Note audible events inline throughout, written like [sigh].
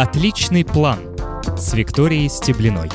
Отличный план с Викторией Стеблиной.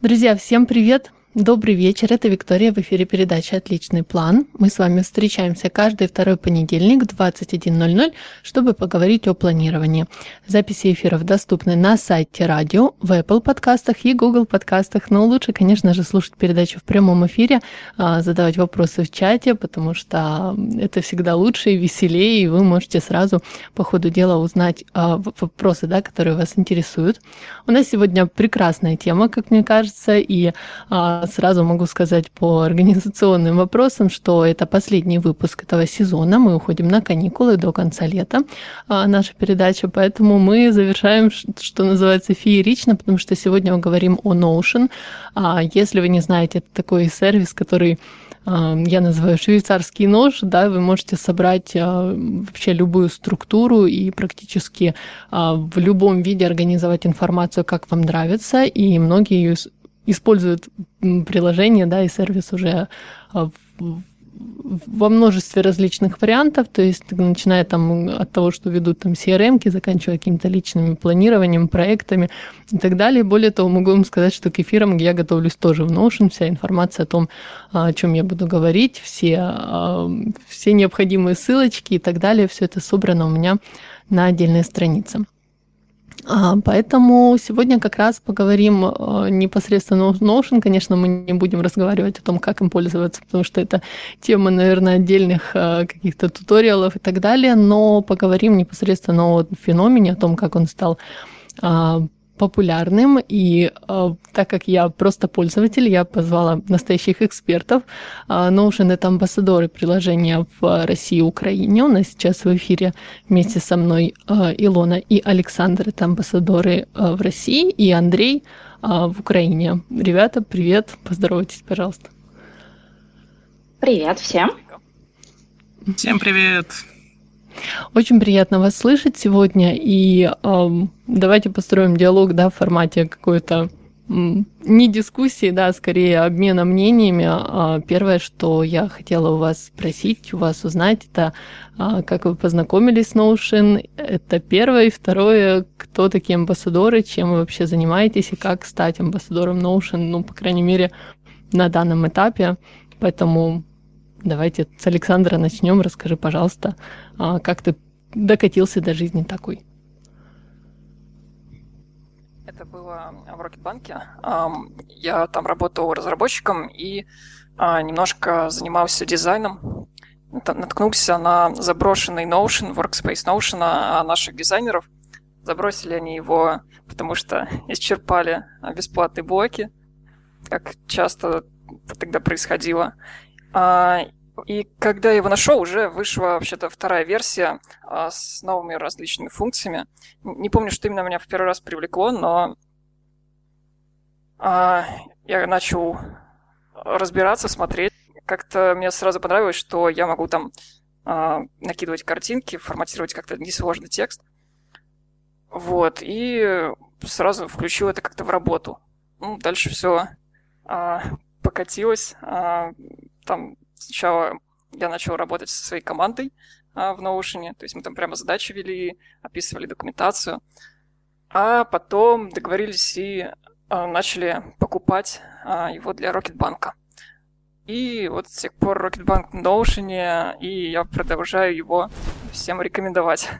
Друзья, всем привет! Добрый вечер, это Виктория в эфире передачи «Отличный план». Мы с вами встречаемся каждый второй понедельник в 21.00, чтобы поговорить о планировании. Записи эфиров доступны на сайте радио, в Apple подкастах и Google подкастах, но лучше, конечно же, слушать передачу в прямом эфире, а, задавать вопросы в чате, потому что это всегда лучше и веселее, и вы можете сразу по ходу дела узнать а, вопросы, да, которые вас интересуют. У нас сегодня прекрасная тема, как мне кажется, и а, сразу могу сказать по организационным вопросам, что это последний выпуск этого сезона. Мы уходим на каникулы до конца лета, а, наша передача, поэтому мы завершаем, что называется, феерично, потому что сегодня мы говорим о Notion. А, если вы не знаете, это такой сервис, который а, я называю швейцарский нож, да, вы можете собрать вообще любую структуру и практически в любом виде организовать информацию, как вам нравится, и многие используют приложение, да, и сервис уже а, во множестве различных вариантов, то есть начиная там от того, что ведут там CRM, заканчивая какими-то личными планированием, проектами и так далее. Более того, могу вам сказать, что к эфирам я готовлюсь тоже в Notion, вся информация о том, а, о чем я буду говорить, все, а, все необходимые ссылочки и так далее, все это собрано у меня на отдельной странице. А, поэтому сегодня как раз поговорим э, непосредственно о Notion. Конечно, мы не будем разговаривать о том, как им пользоваться, потому что это тема, наверное, отдельных э, каких-то туториалов и так далее, но поговорим непосредственно о феномене, о том, как он стал а, популярным, и э, так как я просто пользователь, я позвала настоящих экспертов. Э, Notion — это амбассадоры приложения в России и Украине. У нас сейчас в эфире вместе со мной э, Илона и Александр — это амбассадоры э, в России, и Андрей э, в Украине. Ребята, привет, поздоровайтесь, пожалуйста. Привет всем. Всем привет. Очень приятно вас слышать сегодня, и эм, давайте построим диалог, да, в формате какой-то не дискуссии, да, а скорее обмена мнениями. А, первое, что я хотела у вас спросить, у вас узнать, это а, как вы познакомились с Notion, это первое. И второе, кто такие амбассадоры, чем вы вообще занимаетесь и как стать амбассадором Notion, ну, по крайней мере, на данном этапе. Поэтому Давайте с Александра начнем. Расскажи, пожалуйста, а, как ты докатился до жизни такой? Это было в Рокетбанке. Я там работал разработчиком и а, немножко занимался дизайном. Наткнулся на заброшенный Notion, Workspace Notion а, наших дизайнеров. Забросили они его, потому что исчерпали бесплатные блоки, как часто тогда происходило. А, и когда я его нашел, уже вышла вообще-то вторая версия а, с новыми различными функциями. Не помню, что именно меня в первый раз привлекло, но а, я начал разбираться, смотреть. Как-то мне сразу понравилось, что я могу там накидывать картинки, форматировать как-то несложный текст. Вот, и сразу включил это как-то в работу. Ну, дальше все покатилось там сначала я начал работать со своей командой а, в Notion, то есть мы там прямо задачи вели, описывали документацию, а потом договорились и а, начали покупать а, его для Рокетбанка. И вот с тех пор Рокетбанк на Notion, и я продолжаю его всем рекомендовать.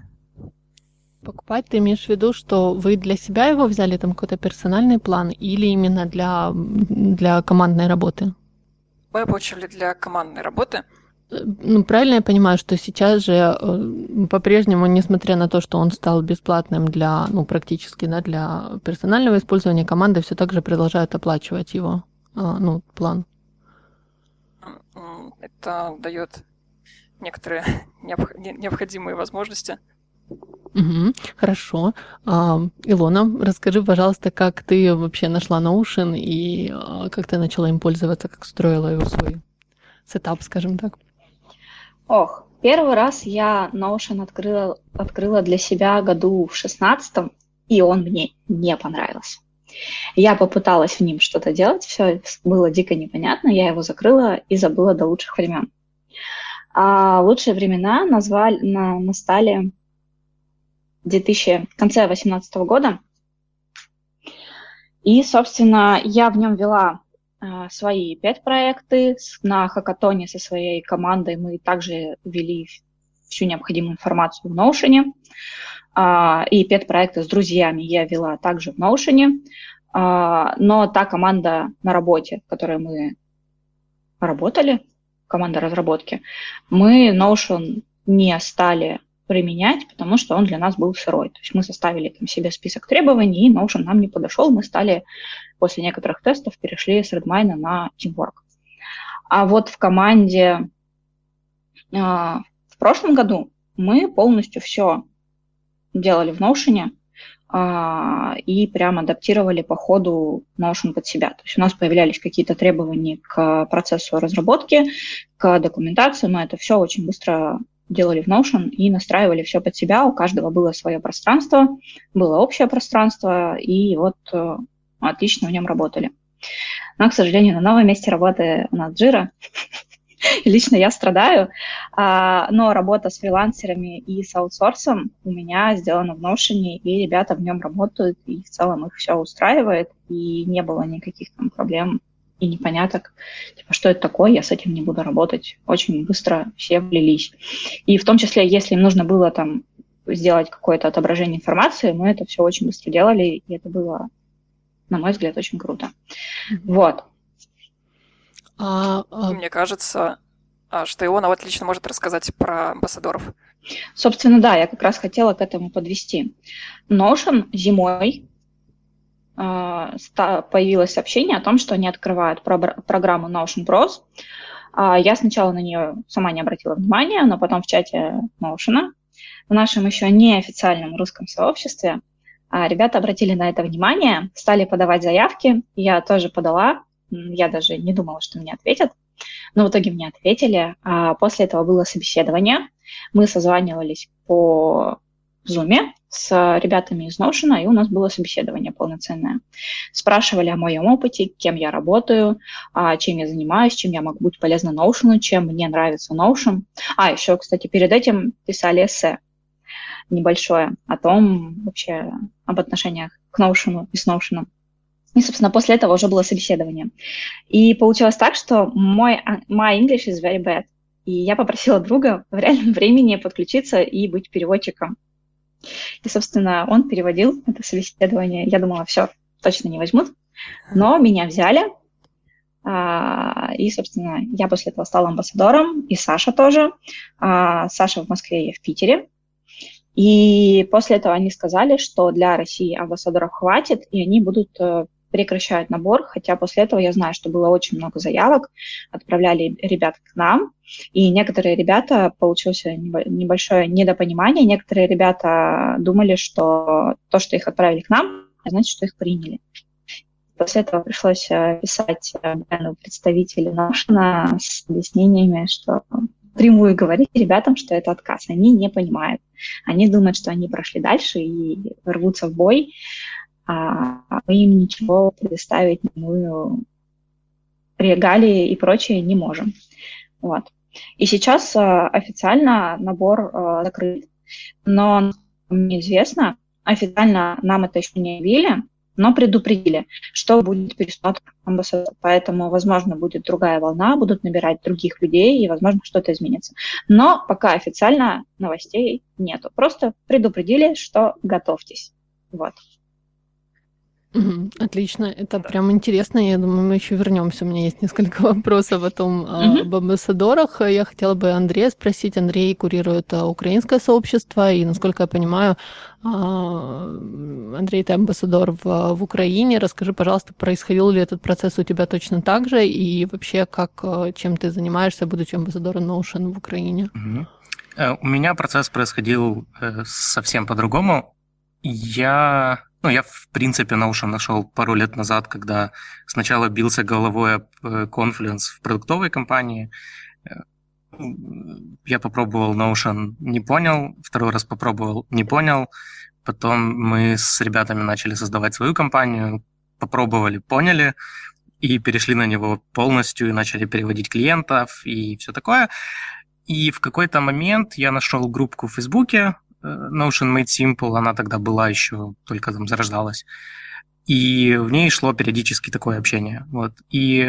Покупать ты имеешь в виду, что вы для себя его взяли, там какой-то персональный план, или именно для, для командной работы? Мы получили для командной работы. Ну, правильно я понимаю, что сейчас же э, по-прежнему, несмотря на то, что он стал бесплатным для, ну, практически, да, для персонального использования, команды все так же продолжают оплачивать его, э, ну, план. Это дает некоторые [laughs] необходимые возможности. Угу, хорошо. А, Илона, расскажи, пожалуйста, как ты вообще нашла Notion и а, как ты начала им пользоваться, как строила его свой сетап, скажем так? Ох, первый раз я Notion открыла, открыла для себя году в шестнадцатом, и он мне не понравился. Я попыталась в ним что-то делать, все было дико непонятно, я его закрыла и забыла до лучших времен. А лучшие времена назвали, на, настали 2000, в конце 2018 года. И, собственно, я в нем вела э, свои пять проекты. На хакатоне со своей командой мы также вели всю необходимую информацию в Notion. Э, и пять проектов с друзьями я вела также в Notion. Э, но та команда на работе, в которой мы работали, команда разработки, мы Notion не стали применять, потому что он для нас был сырой. То есть мы составили там себе список требований, и Notion нам не подошел. Мы стали после некоторых тестов перешли с Redmine на Teamwork. А вот в команде э, в прошлом году мы полностью все делали в Notion э, и прям адаптировали по ходу Notion под себя. То есть у нас появлялись какие-то требования к процессу разработки, к документации, но это все очень быстро делали в Notion и настраивали все под себя. У каждого было свое пространство, было общее пространство, и вот э, отлично в нем работали. Но, к сожалению, на новом месте работы у нас Jira. [laughs] Лично я страдаю, а, но работа с фрилансерами и с аутсорсом у меня сделана в Notion, и ребята в нем работают, и в целом их все устраивает, и не было никаких там проблем и непоняток, типа, что это такое, я с этим не буду работать. Очень быстро все влились. И в том числе, если им нужно было там сделать какое-то отображение информации, мы это все очень быстро делали, и это было, на мой взгляд, очень круто. Вот. А, а... Мне кажется, а, что Иона отлично может рассказать про амбассадоров. Собственно, да, я как раз хотела к этому подвести. Notion зимой появилось сообщение о том, что они открывают программу Notion Pros. А, я сначала на нее сама не обратила внимания, но потом в чате Notion, в нашем еще неофициальном русском сообществе, а, ребята обратили на это внимание, стали подавать заявки. Я тоже подала, я даже не думала, что мне ответят, но в итоге мне ответили. После этого было собеседование. Мы созванивались по Zoom с ребятами из Notion, и у нас было собеседование полноценное. Спрашивали о моем опыте, кем я работаю, а, чем я занимаюсь, чем я могу быть полезна Notion, чем мне нравится Notion. А, еще, кстати, перед этим писали эссе небольшое о том вообще, об отношениях к Notion и с Notion. И, собственно, после этого уже было собеседование. И получилось так, что мой my English is very bad. И я попросила друга в реальном времени подключиться и быть переводчиком и, собственно, он переводил это собеседование. Я думала, все, точно не возьмут. Но меня взяли. А, и, собственно, я после этого стала амбассадором, и Саша тоже. А, Саша в Москве, я в Питере. И после этого они сказали, что для России амбассадоров хватит, и они будут э, прекращают набор, хотя после этого я знаю, что было очень много заявок, отправляли ребят к нам, и некоторые ребята, получилось небольшое недопонимание, некоторые ребята думали, что то, что их отправили к нам, значит, что их приняли. После этого пришлось э, писать э, представителю нашего с объяснениями, что прямую говорить ребятам, что это отказ. Они не понимают. Они думают, что они прошли дальше и рвутся в бой, а мы им ничего предоставить, мы регалии и прочее не можем. Вот. И сейчас э, официально набор э, закрыт, но мне известно, официально нам это еще не объявили, но предупредили, что будет пересмотр амбассадора. Поэтому, возможно, будет другая волна, будут набирать других людей, и, возможно, что-то изменится. Но пока официально новостей нету. Просто предупредили, что готовьтесь. Вот. Угу, отлично, это да. прям интересно. Я думаю, мы еще вернемся. У меня есть несколько [laughs] вопросов о том, угу. об амбассадорах. Я хотела бы Андрея спросить. Андрей курирует а, украинское сообщество, и, насколько я понимаю, а, Андрей, ты амбассадор в, в Украине. Расскажи, пожалуйста, происходил ли этот процесс у тебя точно так же, и вообще, как, чем ты занимаешься, будучи амбассадором Notion в Украине? Угу. У меня процесс происходил э, совсем по-другому. Я ну, я, в принципе, Notion нашел пару лет назад, когда сначала бился головой об э, Confluence в продуктовой компании. Э, я попробовал Notion, не понял. Второй раз попробовал, не понял. Потом мы с ребятами начали создавать свою компанию, попробовали, поняли, и перешли на него полностью, и начали переводить клиентов и все такое. И в какой-то момент я нашел группку в Фейсбуке, Notion Made Simple, она тогда была еще, только там зарождалась. И в ней шло периодически такое общение. Вот. И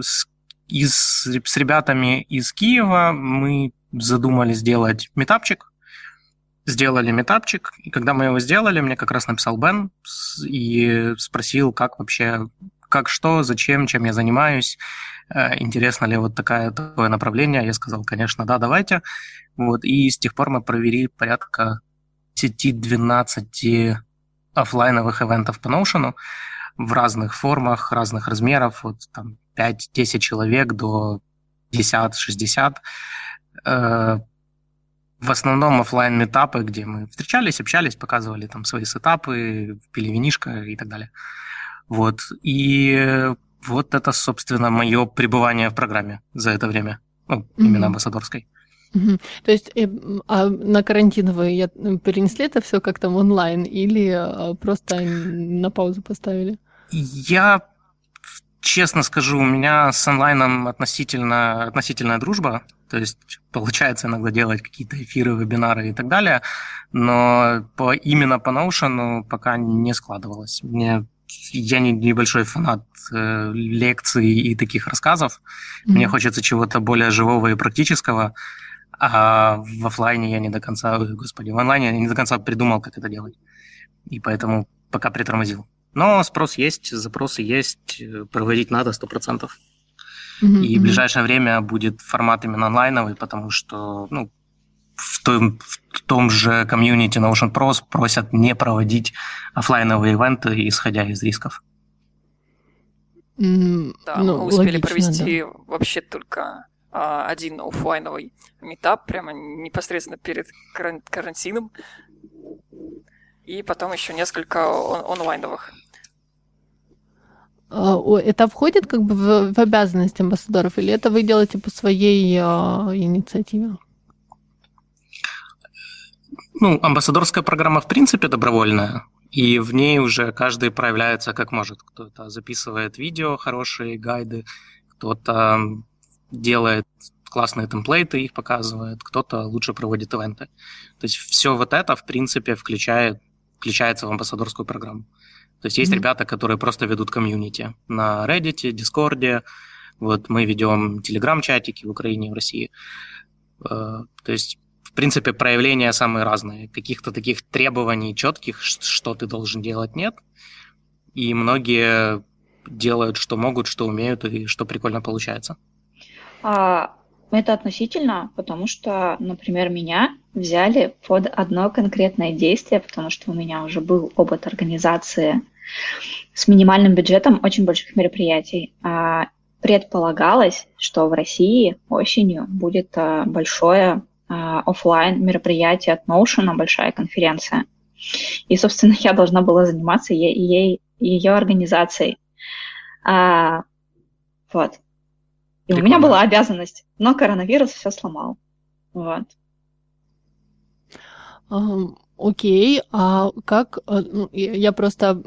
с, из, с ребятами из Киева мы задумали сделать метапчик, сделали метапчик, и когда мы его сделали, мне как раз написал Бен и спросил, как вообще, как что, зачем, чем я занимаюсь, э, интересно ли вот такая, такое направление. Я сказал, конечно, да, давайте. Вот, и с тех пор мы провели порядка 10-12 офлайновых ивентов по Notion в разных формах, разных размеров, вот там 5-10 человек до 50-60 в основном офлайн метапы, где мы встречались, общались, показывали там свои сетапы, пили винишко и так далее. Вот. И вот это, собственно, мое пребывание в программе за это время, ну, именно mm-hmm. амбассадорской. Угу. То есть э, а на карантин вы перенесли это все как-то в онлайн или а, просто на паузу поставили? Я честно скажу, у меня с онлайном относительно, относительная дружба. То есть получается иногда делать какие-то эфиры, вебинары и так далее, но по, именно по Notion пока не складывалось. Мне я не небольшой фанат э, лекций и таких рассказов. Mm-hmm. Мне хочется чего-то более живого и практического. А в офлайне я не до конца, господи, в онлайне я не до конца придумал, как это делать. И поэтому пока притормозил. Но спрос есть, запросы есть, э, проводить надо 100%. Mm-hmm. И в ближайшее время будет формат именно онлайновый, потому что ну, в, том, в том же комьюнити Notion Pros просят не проводить офлайновые ивенты, исходя из рисков. Mm, да, ну, мы успели логично, провести да. вообще только а, один офлайновый метап, прямо непосредственно перед карантином, и потом еще несколько он- онлайновых. А, это входит как бы в, в обязанность амбассадоров, или это вы делаете по своей э, инициативе? Ну, амбассадорская программа в принципе добровольная, и в ней уже каждый проявляется как может. Кто-то записывает видео, хорошие гайды, кто-то делает классные темплейты, их показывает, кто-то лучше проводит ивенты. То есть все вот это, в принципе, включает, включается в амбассадорскую программу. То есть есть mm-hmm. ребята, которые просто ведут комьюнити на Reddit, Discord. Вот мы ведем телеграм-чатики в Украине и в России. Э, то есть, в принципе, проявления самые разные. Каких-то таких требований четких, что ты должен делать, нет. И многие делают, что могут, что умеют и что прикольно получается. А, это относительно, потому что, например, меня взяли под одно конкретное действие, потому что у меня уже был опыт организации с минимальным бюджетом очень больших мероприятий. А, предполагалось, что в России осенью будет а, большое офлайн мероприятие от Notion, большая конференция. И, собственно, я должна была заниматься ей, ей ее организацией. А, вот. И Прикольно. у меня была обязанность, но коронавирус все сломал. Вот. Окей, а как, э, ну, я просто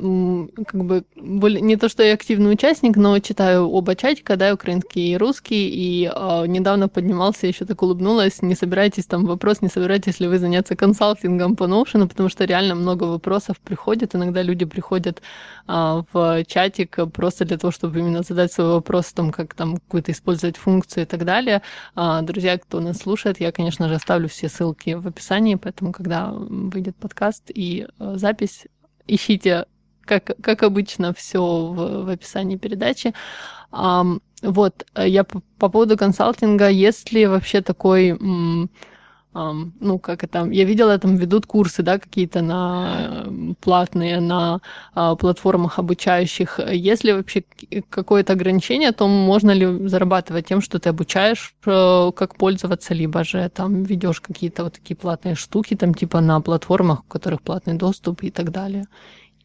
как бы не то, что я активный участник, но читаю оба чатика, да, украинский и русский, и а, недавно поднимался, еще так улыбнулась, не собираетесь там вопрос, не собираетесь ли вы заняться консалтингом по Notion, потому что реально много вопросов приходит, иногда люди приходят а, в чатик просто для того, чтобы именно задать свой вопрос, там, как там какую-то использовать функцию и так далее. А, друзья, кто нас слушает, я, конечно же, оставлю все ссылки в описании, поэтому, когда вы выйдет подкаст и э, запись. Ищите, как, как обычно, все в, в описании передачи. Um, вот, э, я по, по поводу консалтинга, есть ли вообще такой... М- ну, как это, я видела, там ведут курсы, да, какие-то на платные, на а, платформах обучающих. Есть ли вообще какое-то ограничение о том, можно ли зарабатывать тем, что ты обучаешь, э, как пользоваться, либо же там ведешь какие-то вот такие платные штуки, там типа на платформах, у которых платный доступ и так далее?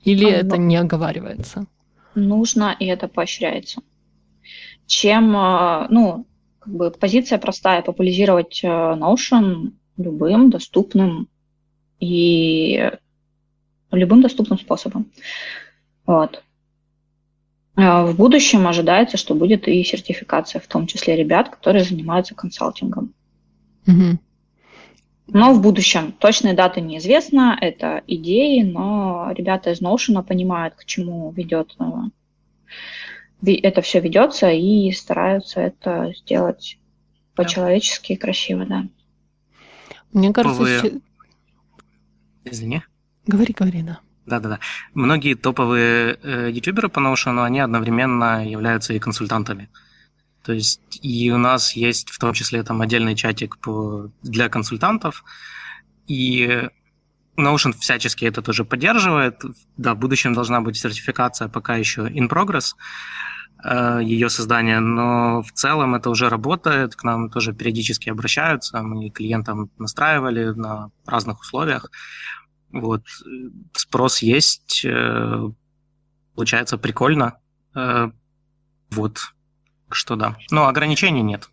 Или а, это не оговаривается? Нужно, и это поощряется. Чем, а, ну, как бы позиция простая, популяризировать э, Notion любым доступным и любым доступным способом. Вот. А в будущем ожидается, что будет и сертификация, в том числе ребят, которые занимаются консалтингом. Угу. Но в будущем точные даты неизвестно, это идеи, но ребята из Notion понимают, к чему ведет э, это все ведется и стараются это сделать по-человечески красиво, да. Мне кажется, Вы... Извини. Говори, говори, да. Да-да-да. Многие топовые э, ютуберы по Notion, они одновременно являются и консультантами. То есть и у нас есть в том числе там отдельный чатик по, для консультантов, и Notion всячески это тоже поддерживает. Да, в будущем должна быть сертификация, пока еще in progress ее создания, но в целом это уже работает, к нам тоже периодически обращаются, мы клиентам настраивали на разных условиях. Вот, спрос есть, э, получается прикольно. Э, вот, что да. Но ограничений нет.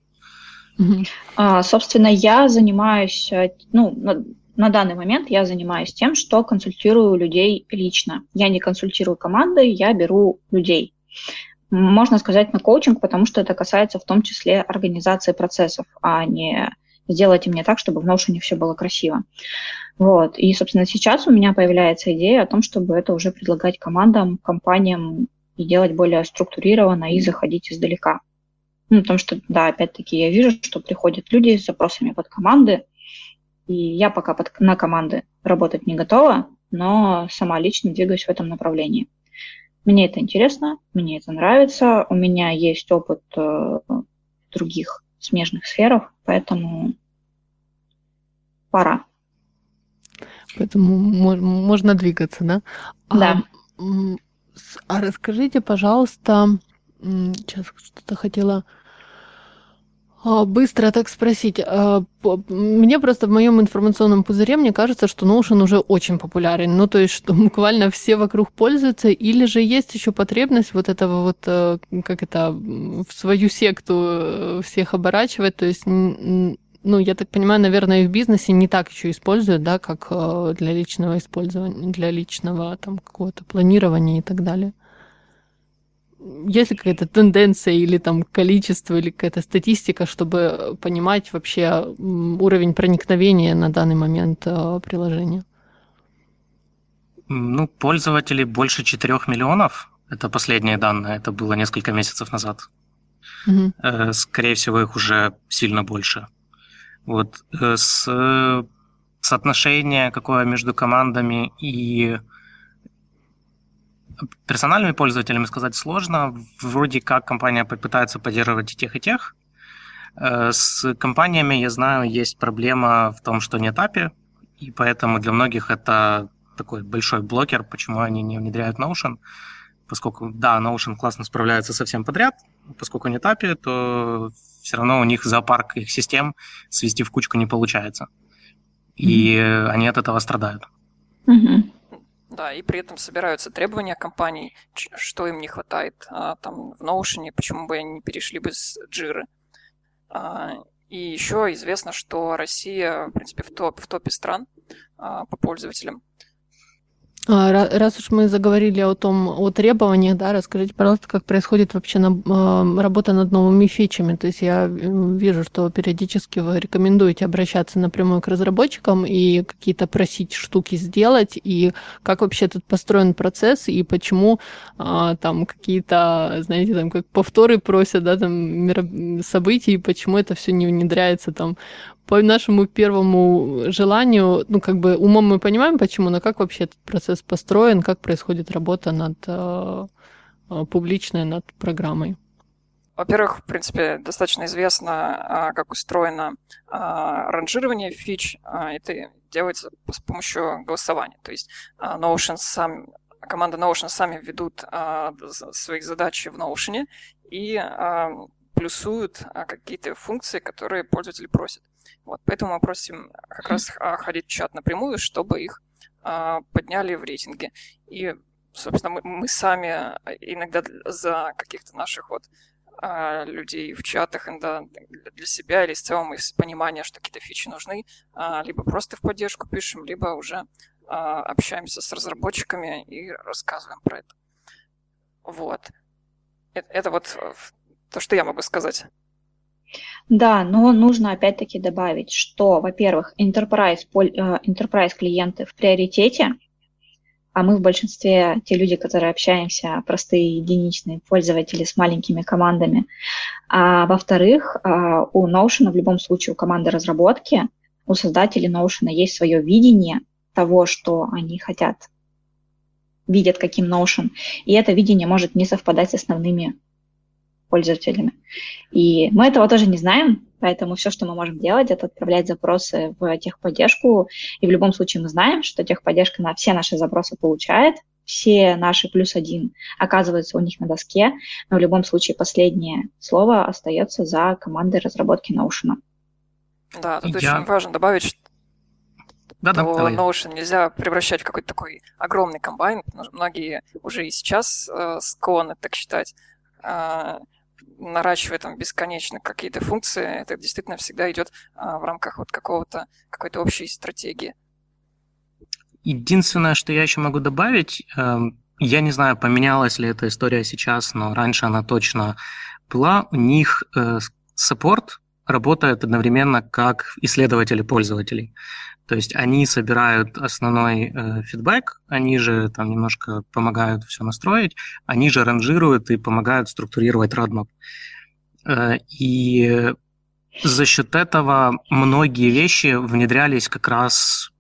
А, собственно, я занимаюсь, э, ну, на данный момент я занимаюсь тем, что консультирую людей лично. Я не консультирую команды, я беру людей. Можно сказать на коучинг, потому что это касается в том числе организации процессов, а не сделайте мне так, чтобы в Notion все было красиво. Вот. И, собственно, сейчас у меня появляется идея о том, чтобы это уже предлагать командам, компаниям и делать более структурированно и заходить издалека. Ну, потому что, да, опять-таки я вижу, что приходят люди с запросами под команды, и я пока под, на команды работать не готова, но сама лично двигаюсь в этом направлении. Мне это интересно, мне это нравится, у меня есть опыт э, других смежных сферах, поэтому пора. Поэтому можно двигаться, да? Да. А, а расскажите, пожалуйста, сейчас что-то хотела а, быстро так спросить. А, мне просто в моем информационном пузыре мне кажется, что Notion уже очень популярен. Ну, то есть, что [laughs] буквально все вокруг пользуются, или же есть еще потребность вот этого вот, э, как это, в свою секту э, всех оборачивать. То есть, ну, я так понимаю, наверное, и в бизнесе не так еще используют, да, как э, для личного использования, для личного там какого-то планирования и так далее есть ли какая-то тенденция или там количество, или какая-то статистика, чтобы понимать вообще уровень проникновения на данный момент э, приложения? Ну, пользователей больше 4 миллионов. Это последние данные, это было несколько месяцев назад. Угу. Скорее всего, их уже сильно больше. Вот э, с соотношение какое между командами и персональными пользователями сказать сложно. Вроде как компания попытается поддерживать и тех, и тех. Э, с компаниями, я знаю, есть проблема в том, что нет API, и поэтому для многих это такой большой блокер, почему они не внедряют Notion. Поскольку, да, Notion классно справляется со всем подряд, поскольку нет API, то все равно у них зоопарк их систем свести в кучку не получается. И mm-hmm. они от этого страдают. Mm-hmm. Да, и при этом собираются требования компаний, что им не хватает а, там в Notion, почему бы они не перешли бы с Jira. А, и еще известно, что Россия, в принципе, в, топ, в топе стран а, по пользователям. А, раз уж мы заговорили о том, о требованиях, да, расскажите, пожалуйста, как происходит вообще на, э, работа над новыми фичами. То есть я вижу, что периодически вы рекомендуете обращаться напрямую к разработчикам и какие-то просить штуки сделать, и как вообще тут построен процесс, и почему э, там какие-то, знаете, там как повторы просят, да, там событий, и почему это все не внедряется там по нашему первому желанию, ну, как бы умом мы понимаем, почему, но как вообще этот процесс построен, как происходит работа над э, э, публичной, над программой? Во-первых, в принципе, достаточно известно, а, как устроено а, ранжирование фич. А, это делается с помощью голосования. То есть Notion сам, команда Notion сами ведут свои задачи в Notion и плюсуют какие-то функции, которые пользователи просят. Вот, поэтому мы просим как раз [laughs] а, ходить в чат напрямую, чтобы их а, подняли в рейтинге. И, собственно, мы, мы сами иногда за каких-то наших вот а, людей в чатах иногда для себя или с целом из понимания, что какие-то фичи нужны, а, либо просто в поддержку пишем, либо уже а, общаемся с разработчиками и рассказываем про это. Вот. Это, это вот то, что я могу сказать. Да, но нужно опять-таки добавить, что, во-первых, enterprise, э, enterprise клиенты в приоритете, а мы в большинстве те люди, которые общаемся, простые единичные пользователи с маленькими командами. А во-вторых, а, у Notion в любом случае, у команды разработки, у создателей Notion есть свое видение того, что они хотят, видят каким Notion, и это видение может не совпадать с основными пользователями. И мы этого тоже не знаем, поэтому все, что мы можем делать, это отправлять запросы в техподдержку. И в любом случае мы знаем, что техподдержка на все наши запросы получает, все наши плюс один оказываются у них на доске, но в любом случае последнее слово остается за командой разработки Notion. Да, тут Я... очень важно добавить, что да, да, то Notion нельзя превращать в какой-то такой огромный комбайн. Многие уже и сейчас э, склонны так считать. Э, наращивая там бесконечно какие-то функции, это действительно всегда идет а, в рамках вот какого-то какой-то общей стратегии. Единственное, что я еще могу добавить, эм, я не знаю, поменялась ли эта история сейчас, но раньше она точно была. У них саппорт э, работает одновременно как исследователи пользователей. То есть они собирают основной э, фидбэк, они же там немножко помогают все настроить, они же ранжируют и помогают структурировать roadmap. Э, и за счет этого многие вещи внедрялись как раз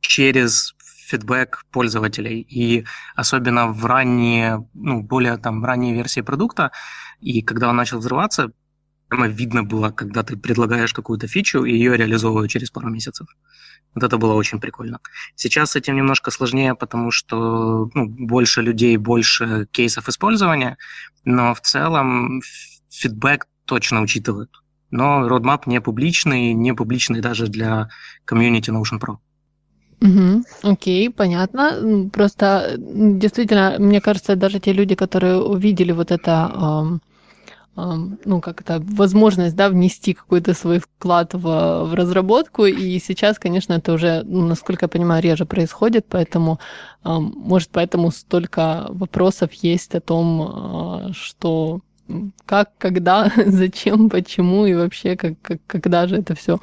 через фидбэк пользователей. И особенно в ранние, ну, более там ранние версии продукта, и когда он начал взрываться, прямо видно было, когда ты предлагаешь какую-то фичу, и ее реализовывают через пару месяцев. Вот это было очень прикольно. Сейчас с этим немножко сложнее, потому что ну, больше людей, больше кейсов использования, но в целом фидбэк точно учитывают. Но roadmap не публичный, не публичный даже для комьюнити Notion Pro. Угу, окей, понятно. Просто действительно, мне кажется, даже те люди, которые увидели вот это ну, как это, возможность, да, внести какой-то свой вклад в, в разработку, и сейчас, конечно, это уже, ну, насколько я понимаю, реже происходит, поэтому, может, поэтому столько вопросов есть о том, а, что как, когда, [laughs] зачем, почему и вообще, как, как, когда же это все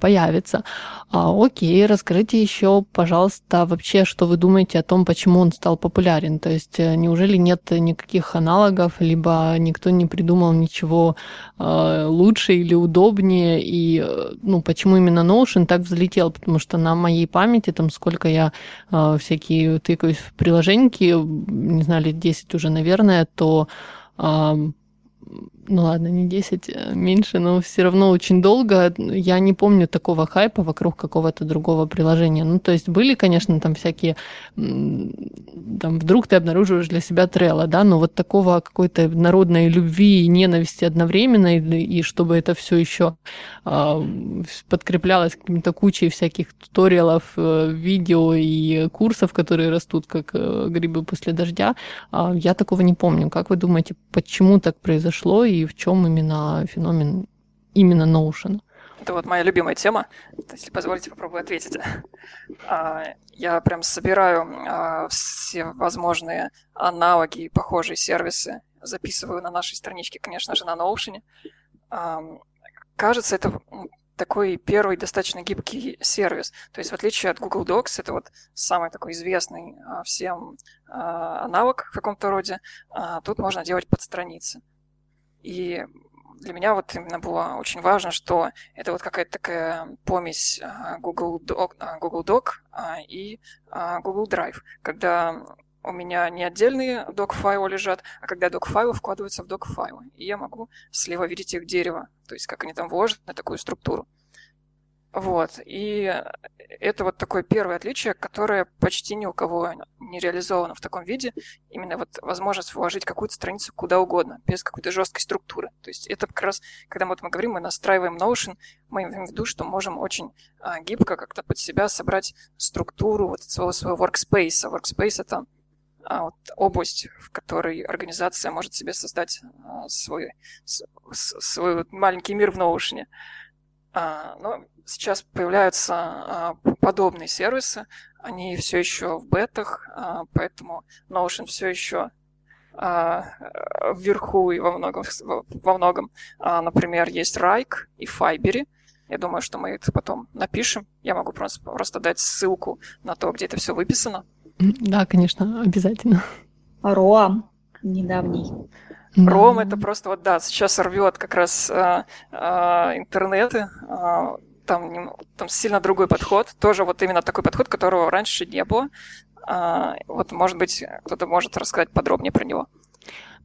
появится. А, окей, расскажите еще, пожалуйста, вообще, что вы думаете о том, почему он стал популярен. То есть э, неужели нет никаких аналогов, либо никто не придумал ничего а, лучше или удобнее, и э, ну, почему именно Notion так взлетел? Потому что на моей памяти, там сколько я всякие тыкаюсь в приложеньки, не знаю, лет 10 уже, наверное, то ну ладно, не 10, а меньше, но все равно очень долго. Я не помню такого хайпа вокруг какого-то другого приложения. Ну, то есть были, конечно, там всякие, там вдруг ты обнаруживаешь для себя трелла, да, но вот такого какой-то народной любви и ненависти одновременно, и, и чтобы это все еще э, подкреплялось какими-то кучей всяких туториалов, э, видео и курсов, которые растут как э, грибы после дождя, э, я такого не помню. Как вы думаете, почему так произошло и в чем именно феномен именно Notion? Это вот моя любимая тема. Если позволите, попробую ответить. А, я прям собираю а, все возможные аналоги и похожие сервисы, записываю на нашей страничке, конечно же, на Notion. Кажется, это такой первый достаточно гибкий сервис. То есть в отличие от Google Docs, это вот самый такой известный всем аналог в каком-то роде, тут можно делать подстраницы. И для меня вот именно было очень важно, что это вот какая-то такая помесь а, Google Doc, а, Google Doc а, и Google Drive, когда у меня не отдельные док-файлы лежат, а когда док-файлы вкладываются в док-файлы. И я могу слева видеть их дерево, то есть как они там вложены такую структуру. Вот. И это вот такое первое отличие, которое почти ни у кого не реализовано в таком виде. Именно вот возможность вложить какую-то страницу куда угодно, без какой-то жесткой структуры. То есть это как раз, когда вот мы говорим, мы настраиваем Notion, мы имеем в виду, что можем очень а, гибко как-то под себя собрать структуру вот своего, своего workspace. Workspace — это а, вот, область, в которой организация может себе создать а, свой, свой маленький мир в Notion. А, но сейчас появляются а, подобные сервисы, они все еще в бетах, а, поэтому Notion все еще а, вверху и во многом, во многом. Например, есть Райк и Файбери. Я думаю, что мы это потом напишем. Я могу просто, просто дать ссылку на то, где это все выписано. Да, конечно, обязательно. Роам недавний. Ром это просто вот да, сейчас рвет как раз а, а, интернеты. А, там, там сильно другой подход. Тоже вот именно такой подход, которого раньше не было. А, вот, может быть, кто-то может рассказать подробнее про него.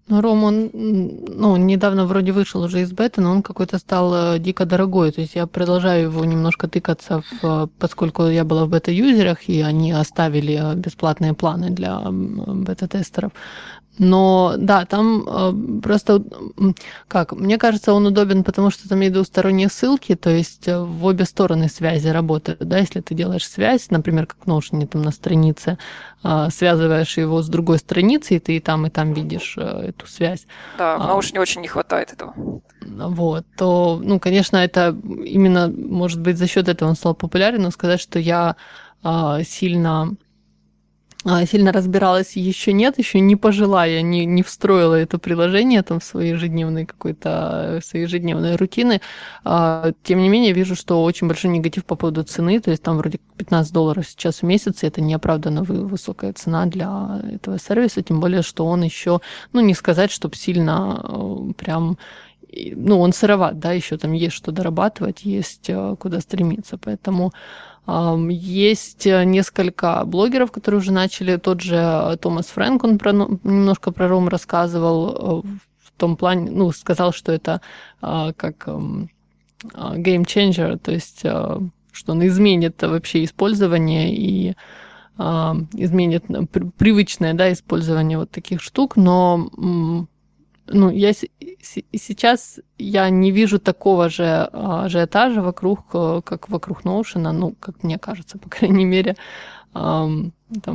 Ну, Ром, он ну, недавно вроде вышел уже из бета, но он какой-то стал э, дико дорогой. То есть я продолжаю его немножко тыкаться, в, поскольку я была в бета-юзерах, и они оставили э, бесплатные планы для бета-тестеров. Но да, там э, просто, как, мне кажется, он удобен, потому что там есть двусторонние ссылки, то есть э, в обе стороны связи работают, да, если ты делаешь связь, например, как Notion там на странице, э, связываешь его с другой страницей, и ты и там, и там видишь э, эту связь. Да, в Notion а, очень не хватает этого. Вот, то, ну, конечно, это именно, может быть, за счет этого он стал популярен, но сказать, что я э, сильно а, сильно разбиралась, еще нет, еще не пожила, я не, не встроила это приложение там в свои ежедневные какой-то, свои ежедневные рутины. А, тем не менее, вижу, что очень большой негатив по поводу цены, то есть там вроде 15 долларов сейчас в месяц, и это неоправданно высокая цена для этого сервиса, тем более, что он еще, ну, не сказать, чтобы сильно э, прям ну, он сыроват, да, еще там есть что дорабатывать, есть э, куда стремиться, поэтому есть э, несколько блогеров, которые уже начали. Тот же э, Томас Фрэнк, он про, ну, немножко про Ром рассказывал э, в том плане, ну, сказал, что это как game changer, то есть что он изменит вообще использование и изменит привычное да, использование вот таких штук, но ну, я сейчас я не вижу такого же ажиотажа вокруг, э, как вокруг Notion, ну, как мне кажется, по [laughs] крайней мере, там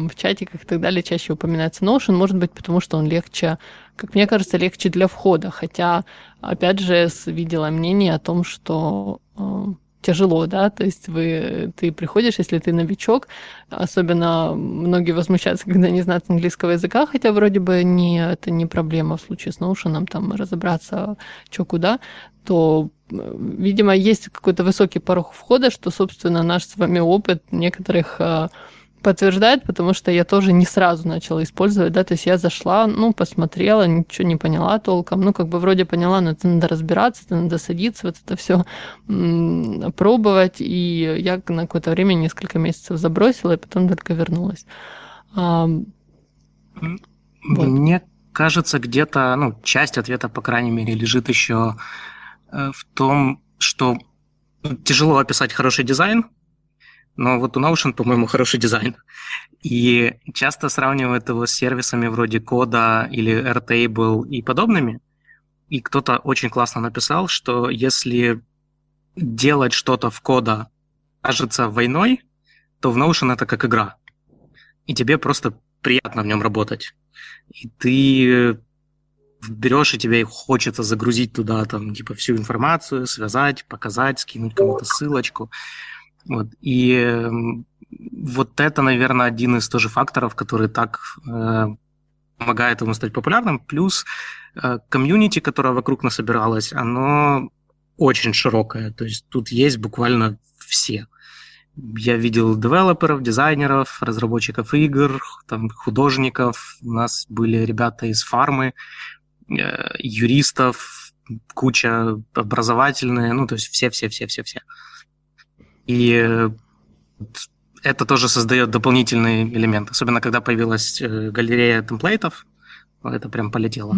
в чатиках и так далее чаще упоминается Notion, может быть, потому что он легче, как мне кажется, легче для входа, хотя, опять же, видела мнение о том, что тяжело, да, то есть вы, ты приходишь, если ты новичок, особенно многие возмущаются, когда не знают английского языка, хотя вроде бы не, это не проблема в случае с Notion, там разобраться, что куда, то, видимо, есть какой-то высокий порог входа, что, собственно, наш с вами опыт некоторых а, подтверждает, потому что я тоже не сразу начала использовать, да, то есть я зашла, ну, посмотрела, ничего не поняла толком, ну, как бы вроде поняла, но это надо разбираться, это надо садиться, вот это все пробовать, и я на какое-то время, несколько месяцев забросила, и потом только вернулась. А, вот. Мне кажется, где-то, ну, часть ответа, по крайней мере, лежит еще э, в том, что тяжело описать хороший дизайн, но вот у Notion, по-моему, хороший дизайн. И часто сравнивают его с сервисами вроде Кода или Airtable и подобными. И кто-то очень классно написал, что если делать что-то в кода кажется войной, то в Notion это как игра. И тебе просто приятно в нем работать. И ты берешь, и тебе хочется загрузить туда там, типа, всю информацию, связать, показать, скинуть кому-то ссылочку. Вот. И эм, вот это, наверное, один из тоже факторов, который так э, помогает ему стать популярным. Плюс э, комьюнити, которое вокруг нас собиралось, оно очень широкое. То есть тут есть буквально все. Я видел девелоперов, дизайнеров, разработчиков игр, там, художников. У нас были ребята из фармы, э, юристов, куча образовательные, ну, то есть все-все-все-все-все. И э, это тоже создает дополнительный элемент, особенно когда появилась э, галерея темплейтов, это прям полетело.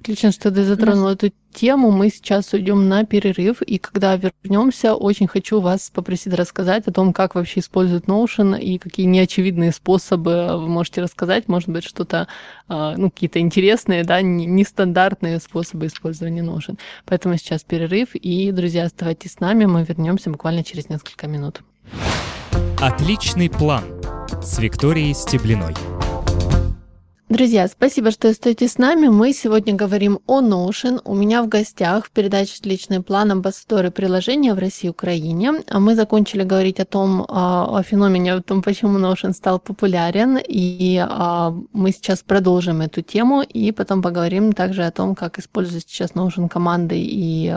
Отлично, что ты затронул эту тему. Мы сейчас уйдем на перерыв, и когда вернемся, очень хочу вас попросить рассказать о том, как вообще используют Notion и какие неочевидные способы вы можете рассказать. Может быть, что-то, а, ну, какие-то интересные, да, нестандартные способы использования Notion. Поэтому сейчас перерыв, и, друзья, оставайтесь с нами, мы вернемся буквально через несколько минут. Отличный план с Викторией Стеблиной. Друзья, спасибо, что остаетесь с нами. Мы сегодня говорим о Notion. У меня в гостях в передаче «Отличный план» амбассадоры приложения в России и Украине. А мы закончили говорить о том, а, о феномене, о том, почему Notion стал популярен. И а, мы сейчас продолжим эту тему и потом поговорим также о том, как используют сейчас Notion команды и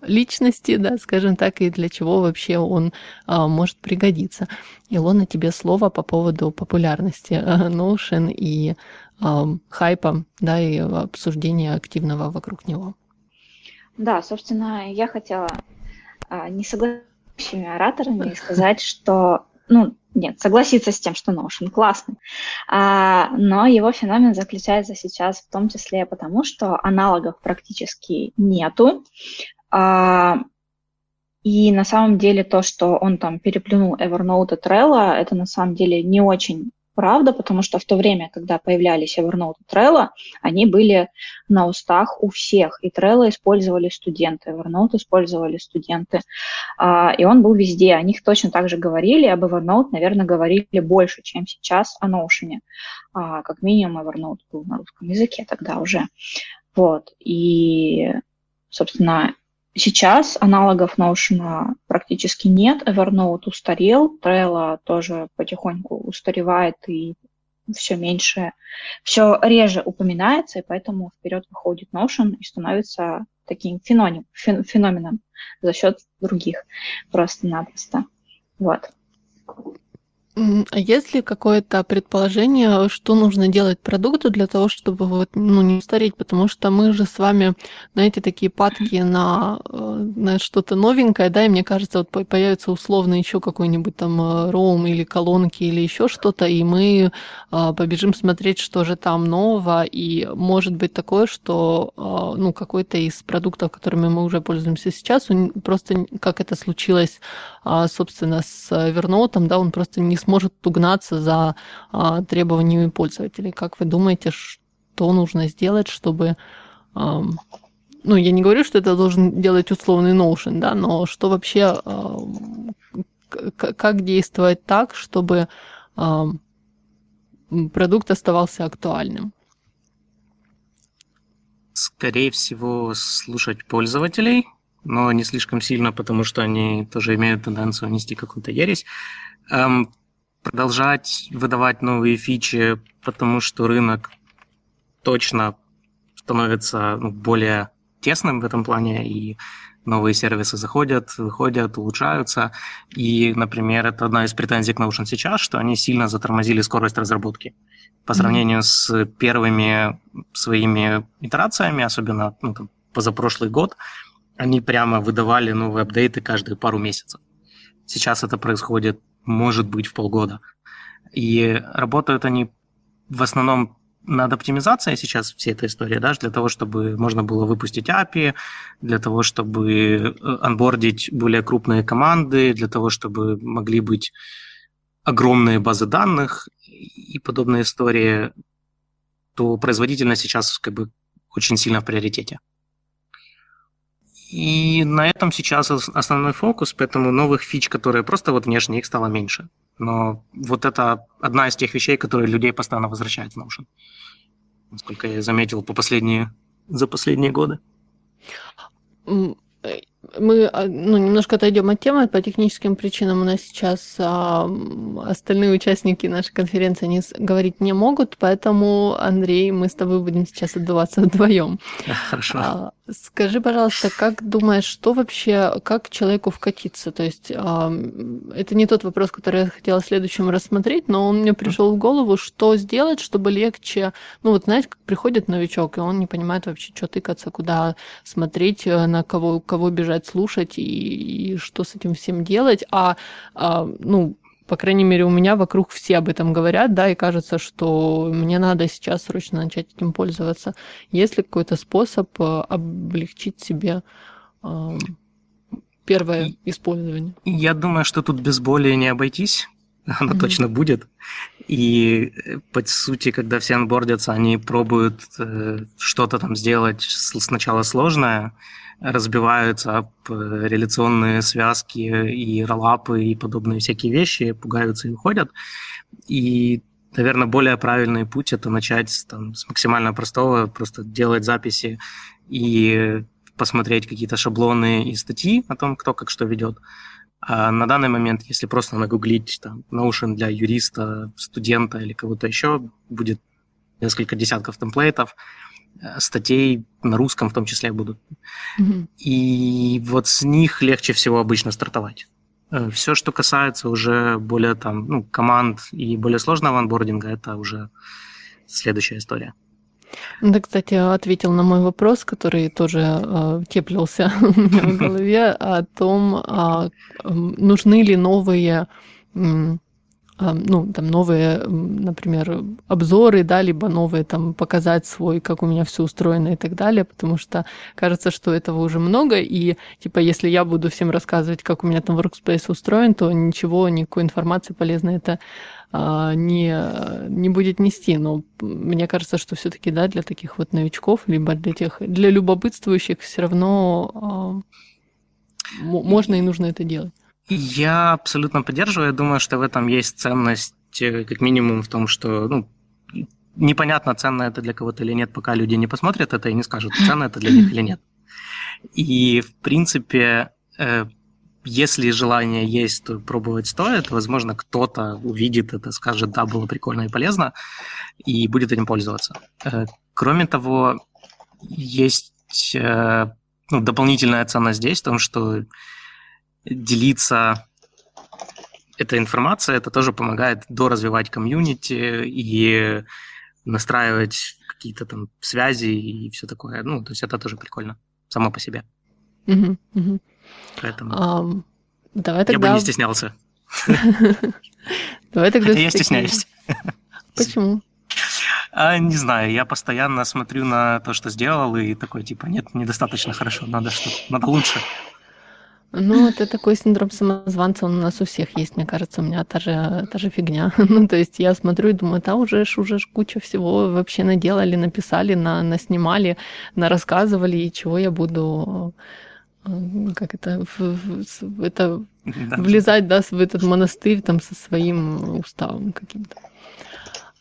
личности, да, скажем так, и для чего вообще он может пригодиться. Илона, тебе слово по поводу популярности Notion и хайпа, да, и обсуждения активного вокруг него. Да, собственно, я хотела а, не согласиться с ораторами сказать, что, ну, нет, согласиться с тем, что Notion классный, а, но его феномен заключается сейчас в том числе потому, что аналогов практически нету, а, и на самом деле то, что он там переплюнул Evernote и Trello, это на самом деле не очень правда, потому что в то время, когда появлялись Evernote и Trello, они были на устах у всех. И Trello использовали студенты, Evernote использовали студенты. А, и он был везде. О них точно так же говорили. Об Evernote, наверное, говорили больше, чем сейчас о Notion. А, как минимум Evernote был на русском языке тогда уже. Вот. И, собственно, Сейчас аналогов Notion практически нет. Evernote устарел, Trello тоже потихоньку устаревает и все меньше, все реже упоминается, и поэтому вперед выходит Notion и становится таким феноменом, феноменом за счет других просто-напросто. Вот. А есть ли какое-то предположение, что нужно делать продукту для того, чтобы вот, ну, не стареть? Потому что мы же с вами, знаете, такие падки на, э, на что-то новенькое, да, и мне кажется, вот появится условно еще какой-нибудь там э, роум или колонки или еще что-то, и мы а, побежим смотреть, что же там нового, и может быть такое, что ну, какой-то из продуктов, которыми мы уже пользуемся сейчас, он просто, как это случилось, а, собственно, с Evernote, да, он просто не сможет угнаться за а, требованиями пользователей. Как вы думаете, что нужно сделать, чтобы... Ну, я не говорю, что это должен делать условный Notion, да, но что вообще... Как действовать так, чтобы продукт оставался актуальным? Скорее всего, слушать пользователей, но не слишком сильно, потому что они тоже имеют тенденцию нести какую-то ересь. Продолжать выдавать новые фичи, потому что рынок точно становится ну, более тесным в этом плане, и новые сервисы заходят, выходят, улучшаются. И, например, это одна из претензий к Notion сейчас, что они сильно затормозили скорость разработки. По сравнению mm-hmm. с первыми своими итерациями, особенно ну, там, позапрошлый год, они прямо выдавали новые апдейты каждые пару месяцев. Сейчас это происходит может быть, в полгода. И работают они в основном над оптимизацией сейчас всей этой истории, да, для того, чтобы можно было выпустить API, для того, чтобы э, анбордить более крупные команды, для того, чтобы могли быть огромные базы данных и подобные истории, то производительность сейчас как бы очень сильно в приоритете. И на этом сейчас основной фокус, поэтому новых фич, которые просто вот внешне, их стало меньше. Но вот это одна из тех вещей, которые людей постоянно возвращают в Notion. Насколько я заметил по последние, за последние годы. Мы а, ну, немножко отойдем от темы. По техническим причинам у нас сейчас а, остальные участники нашей конференции не, говорить не могут, поэтому, Андрей, мы с тобой будем сейчас отдуваться [laughs] вдвоем. [laughs] Хорошо. А, скажи, пожалуйста, как думаешь, что вообще, как человеку вкатиться? То есть а, это не тот вопрос, который я хотела следующим рассмотреть, но он мне пришел в голову, что сделать, чтобы легче... Ну вот знаете, как приходит новичок, и он не понимает вообще, что тыкаться, куда смотреть, э, на кого, кого бежать продолжать слушать и, и что с этим всем делать. А, а, ну, по крайней мере, у меня вокруг все об этом говорят, да, и кажется, что мне надо сейчас срочно начать этим пользоваться. Есть ли какой-то способ э, облегчить себе э, первое использование? Я думаю, что тут без боли не обойтись. [laughs] Она mm-hmm. точно будет. И э, по сути, когда все анбордятся, они пробуют э, что-то там сделать сначала сложное, разбиваются об э, реляционные связки и роллапы и подобные всякие вещи, пугаются и уходят. И наверное, более правильный путь это начать там, с максимально простого, просто делать записи и посмотреть какие-то шаблоны и статьи о том, кто как что ведет. А на данный момент, если просто нагуглить там, Notion для юриста, студента или кого-то еще, будет несколько десятков темплейтов, статей на русском в том числе будут. Mm-hmm. И вот с них легче всего обычно стартовать. Э, Все, что касается уже более там, ну, команд и более сложного анбординга, это уже следующая история. Ну, ты, кстати, ответил на мой вопрос, который тоже э, теплился [laughs] у меня в голове, о том, э, нужны ли новые ну, там новые, например, обзоры, да, либо новые там показать свой, как у меня все устроено и так далее, потому что кажется, что этого уже много, и типа если я буду всем рассказывать, как у меня там workspace устроен, то ничего, никакой информации полезной это а, не, не будет нести. Но мне кажется, что все-таки, да, для таких вот новичков, либо для тех, для любопытствующих все равно а, можно и нужно это делать. Я абсолютно поддерживаю. Я думаю, что в этом есть ценность, э, как минимум, в том, что ну, непонятно, ценно это для кого-то или нет, пока люди не посмотрят это и не скажут, ценно это для них или нет. И, в принципе, э, если желание есть, то пробовать стоит. Возможно, кто-то увидит это, скажет, да, было прикольно и полезно, и будет этим пользоваться. Э, кроме того, есть ну, дополнительная ценность здесь в том, что делиться этой информацией, это тоже помогает доразвивать комьюнити и настраивать какие-то там связи и все такое. Ну, то есть это тоже прикольно само по себе. Угу, угу. Поэтому um, давай тогда... я бы не стеснялся. [laughs] Давай тогда... я стесняюсь. Почему? А, не знаю, я постоянно смотрю на то, что сделал, и такой, типа, нет, недостаточно хорошо, надо что надо лучше. Ну, это такой синдром самозванца, он у нас у всех есть, мне кажется, у меня та же, та же фигня. [laughs] ну, то есть я смотрю и думаю, да, уже ж, уже ж куча всего вообще наделали, написали, на, наснимали, нарассказывали, и чего я буду э, как это, в, в, это [laughs] да. влезать, да, в этот монастырь там со своим уставом каким-то.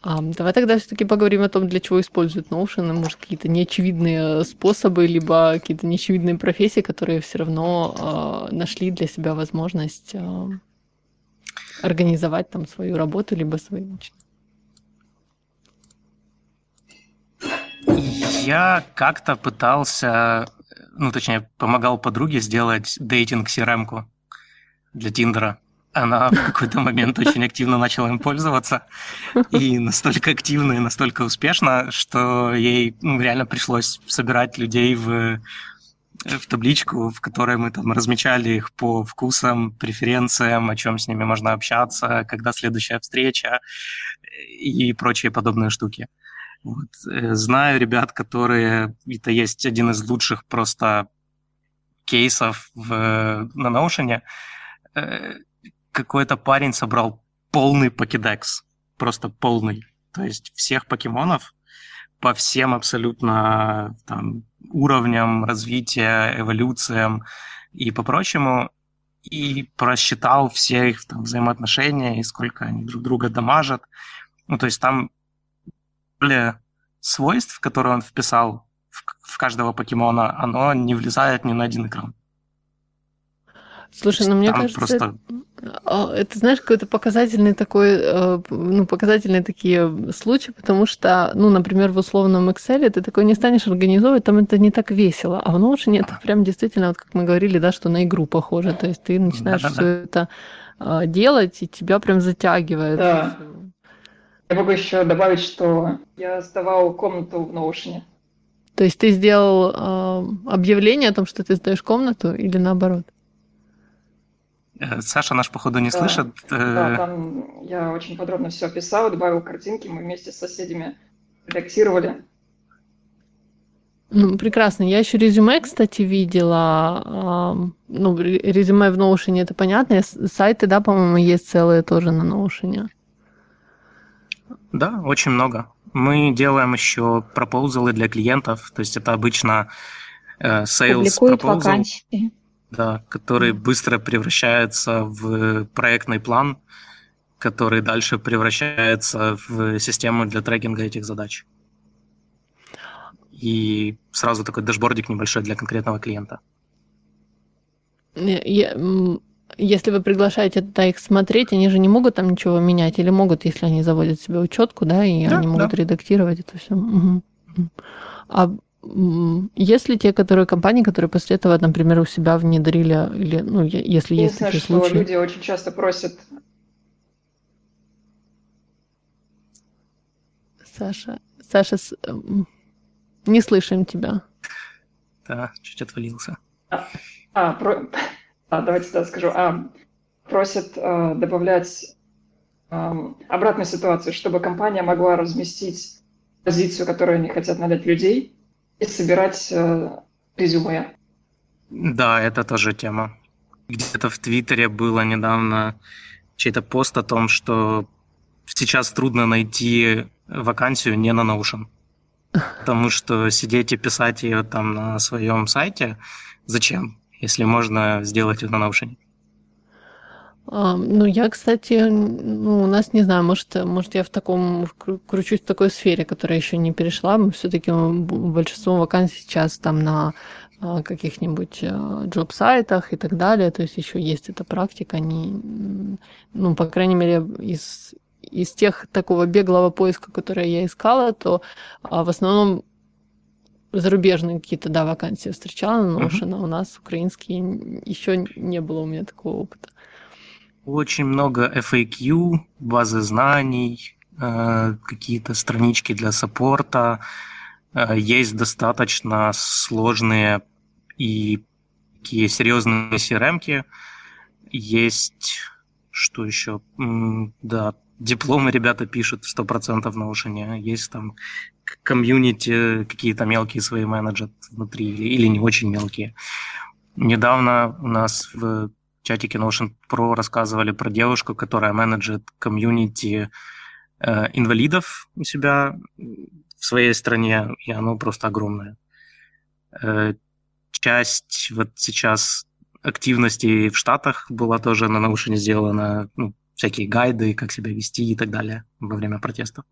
А, давай тогда все-таки поговорим о том, для чего используют Notion, может, какие-то неочевидные способы, либо какие-то неочевидные профессии, которые все равно э, нашли для себя возможность э, организовать там свою работу, либо свою личную. Я как-то пытался, ну, точнее, помогал подруге сделать дейтинг-CRM-ку для Тиндера она в какой-то момент очень активно начала им пользоваться. И настолько активно и настолько успешно, что ей ну, реально пришлось собирать людей в, в табличку, в которой мы там размечали их по вкусам, преференциям, о чем с ними можно общаться, когда следующая встреча и прочие подобные штуки. Вот. Э, знаю ребят, которые... Это есть один из лучших просто кейсов в, на Notion э, какой-то парень собрал полный покедекс, просто полный. То есть всех покемонов по всем абсолютно там, уровням развития, эволюциям и по прочему, и просчитал все их там, взаимоотношения и сколько они друг друга дамажат. Ну, то есть там более свойств, которые он вписал в каждого покемона, оно не влезает ни на один экран. Слушай, ну мне кажется, просто... А, это, знаешь, какой-то показательный такой, э, ну, показательные такие случаи, потому что, ну, например, в условном Excel ты такой не станешь организовывать, там это не так весело, а в Notion это прям действительно, вот как мы говорили, да, что на игру похоже, то есть ты начинаешь да, все это а, делать, и тебя прям затягивает. Да. Я могу еще добавить, что я сдавал комнату в Notion. То есть ты сделал э, объявление о том, что ты сдаешь комнату, или наоборот? Э, Саша наш, походу, не да. слышит. Э, да, там я очень подробно все описал, добавил картинки, мы вместе с соседями редактировали. Ну, прекрасно. Я еще резюме, кстати, видела. Ну, резюме в Notion, это понятно. Сайты, да, по-моему, есть целые тоже на Notion. Да, очень много. Мы делаем еще пропозалы для клиентов. То есть это обычно э, sales Публикуют proposal. вакансии да, который быстро превращается в проектный план, который дальше превращается в систему для трекинга этих задач. И сразу такой дашбордик небольшой для конкретного клиента. Я, если вы приглашаете туда их смотреть, они же не могут там ничего менять, или могут, если они заводят себе учетку, да, и да, они могут да. редактировать это все. Угу. А есть ли те, которые компании, которые после этого, например, у себя внедрили, или, ну, если есть такие что случаи? люди очень часто просят Саша, Саша, не слышим тебя. Да, чуть отвалился. А, а, про... а давайте тогда скажу. А, просят а, добавлять а, обратную ситуацию, чтобы компания могла разместить позицию, которую они хотят налить людей, и собирать а, резюме. Да, это тоже тема. Где-то в Твиттере было недавно чей-то пост о том, что сейчас трудно найти вакансию не на Notion. Потому что сидеть и писать ее там на своем сайте, зачем, если можно сделать это на Notion? А, ну, я, кстати, ну, у нас, не знаю, может, может, я в таком, кручусь в такой сфере, которая еще не перешла. Мы все-таки большинство вакансий сейчас там на а, каких-нибудь джоб-сайтах и так далее. То есть еще есть эта практика. Они, ну, по крайней мере, из, из тех такого беглого поиска, который я искала, то а, в основном зарубежные какие-то, да, вакансии встречала на Notion, uh-huh. а у нас украинские еще не было у меня такого опыта. Очень много FAQ, базы знаний, э, какие-то странички для саппорта. Э, есть достаточно сложные и такие серьезные CRM-ки. Есть, что еще? Да, дипломы ребята пишут 100% в Notion. Есть там комьюнити, какие-то мелкие свои менеджеры внутри или, или не очень мелкие. Недавно у нас в чатике Notion Pro рассказывали про девушку, которая менеджет комьюнити э, инвалидов у себя в своей стране, и оно просто огромное. Э, часть вот сейчас активности в Штатах была тоже на Notion сделана, ну, всякие гайды, как себя вести и так далее во время протестов.